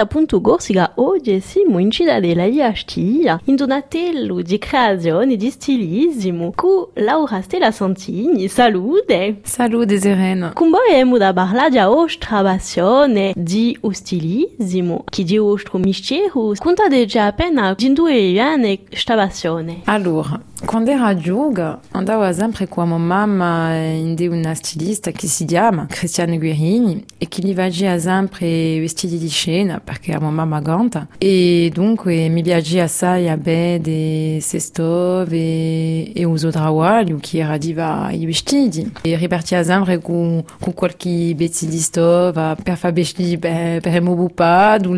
Appunto Gorsiga oggi città della Iastia, in donatello di creazione di stilismo, cu Laura Stella Santini, salute! Salute Serena! Cum vogliamo da parlare di ostra passione di o stilismo, che di ostro mistero, contate già appena di due anni sta passione. Allora, quando era giovane andavo sempre con mia mamma in una stilista che si chiama Cristiane Guerini e che gli faceva sempre vestiti di scena perché era mamma ganta e dunque mi piaceva assai e, e uso che era diva i vestiti e ripartiva sempre con, con qualche pezzo di stova per fare vestiti per, per il mio bupato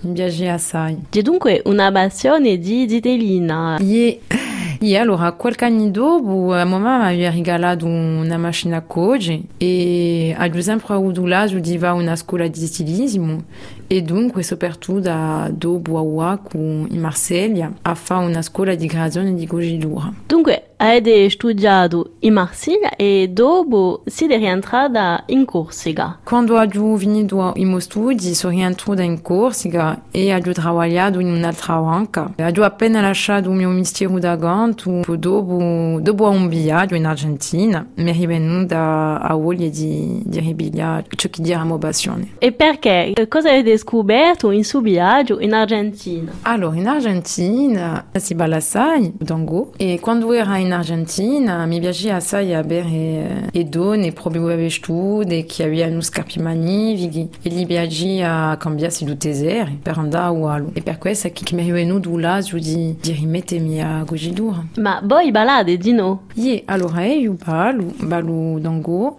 mi piaceva assai C'è dunque una passione di zitellina. Yeah. E allora, qualche anno dopo, a mamma mi aveva regalato una macchina a coge e ho sempre avuto l'asio di va a una scuola di stilismo e dunque soprattutto da dopo a Waco in Marsiglia a fare una scuola di creazione di cogitura. Dunque, avete studiato in Marsiglia e dopo siete rientrata in Corsica. Quando ho finito i miei studi sono rientrata in Corsica e ho lavorato in un'altra banca. Ho appena lasciato il mio mestiere da ganto, dopo, dopo un viaggio in Argentina mi è rivenuta a voglia di, di ripigliare ciò che era mia passione. E perché? Cosa avete scoperto in suo viaggio in Argentina? Allora, in Argentina si balla assai tango e quando ero in Argentina mi piaceva assai avere le donne proprio vestute che avevano scarpe magnifiche e gli piaceva cambiarsi di tesere per andare a Ualo. E per questo che mi è venuto l'asio di, di rimettermi a cogitura. Ma voi ballate di no? Yeah, allora io ballo, ballo tango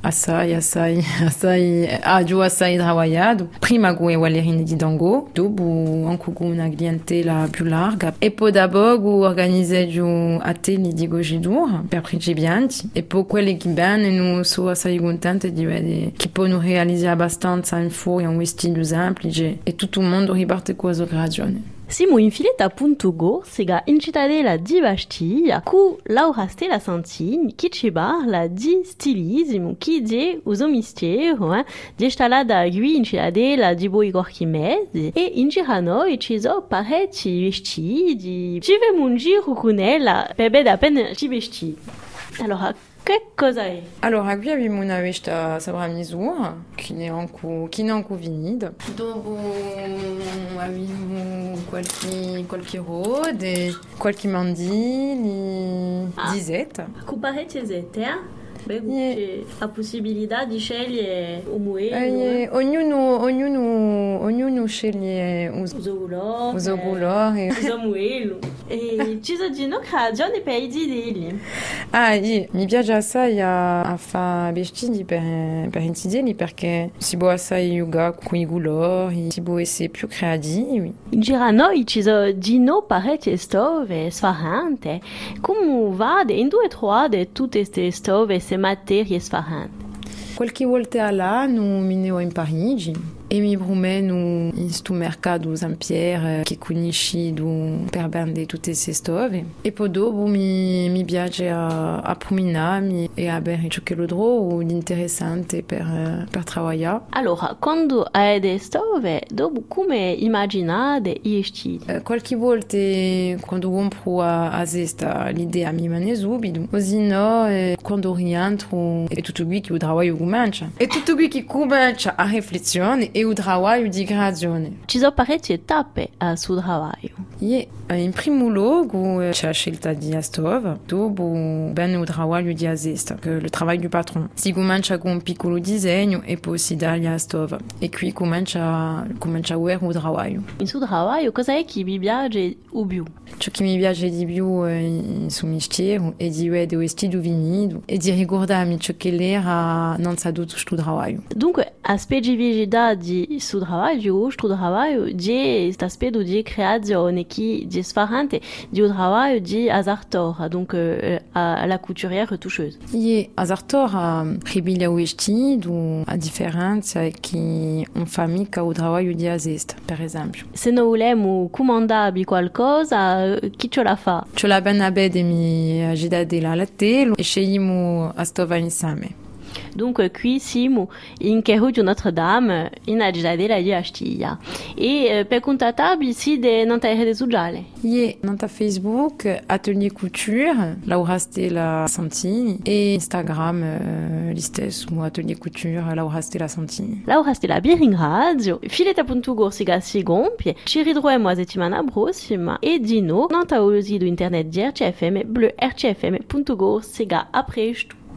Assai, assai, assai, ho assai lavorato. Prima con le ballerine di Dango, dopo anche con una clientela più larga. E poi dopo ho organizzato atelier di cogitura per principianti. E poi quelli che bene sono assai contente di vedere che possono realizzare abbastanza in fuori un vestito semplice e tutto il mondo riparte con la creazione. Siamo infilati appunto Gorsiga in cittadella di Bastiglia con Laura Stella Santini che ci parla di stilismo che di uso mistero eh, di installata qui in cittadella di Boi Gorchimese e in giro noi ci sono parecchi vestiti ci vediamo un giro con ella per vedere appena ci vestiti allora è? Allora, qui abbiamo una vesta sopra misura che ne è ancora, che ne è ancora finita. Dopo abbiamo qualche, qualche rode, qualche mandili, Ah. disette. Con parecchie zette, eh? C'è la possibilità di scegliere un muelo, Eh, ognuno, ognuno, ognuno sceglie muelo. E ci sono di. Ah, sì, mi piace assai a, a vestiti per, per perché si può assai giocare con i colori, si può essere più creativi. A ci sono di no parecchie stove sfarrante. Come vade in due trovate tutte queste stove, materie sfarrante? Qualche volta all'anno mi ne ho in Parigi e mi promeno in sto mercato San Pierre che conoscido per vendere tutte queste stove. E poi dopo mi, mi piace a, a promenarmi e a ciò che lo trovo di interessante per, per lavorare. Allora, quando avete stove, dopo come immaginate i vestiti? Eh, Qualche volta quando compro a, a cesta l'idea mi viene subito, così no, eh, quando rientro è tutto qui che lavoro comincia. È tutto qui che comincia a riflessione e il lavoro di creazione. Ci sono parecchie tappe al suo lavoro. Yeah. In primo luogo eh, c'è scelta di stove, dopo bene il lavoro di cesta, che è il lavoro del patron. Si comincia con un piccolo disegno e poi si dà stove. E qui comincia, comincia a vedere il lavoro. In suo lavoro, cosa è che vi piace o più? Ciò che mi piace di più eh, in suo mestiere è di e di ricordarmi ciò che era non sa tutto questo lavoro. Dunque, a specificità di di su trabalho, outro trabalho, di esta aspecto di creazione che di sfarante di un trabalho di azartor, donc euh, à la couturière retoucheuse. Ie azartor a ribilia uesti du a differenza che un famiglia o trabalho di azest, per esempio. Se non vogliamo comandare qualcosa, chi ce la fa? Ce la ben abede mi agida de la latte e scegliamo a stova insame. Donc, qui siamo in de Notre-Dame, in aggiadera di Astia. E per contattabi si de nanta rede sociale. Ie, nanta Facebook, Atelier Couture, Laura Stella Santini, e Instagram, uh, listes ou Atelier Couture, Laura Stella Santini. Laura Stella Biring Radio, fileta puntu gorsiga sigompie, ci ridroemo a settimana prossima, e dino, nanta olosi do internet di RCFM, bleu rcfm.gorsiga a presto.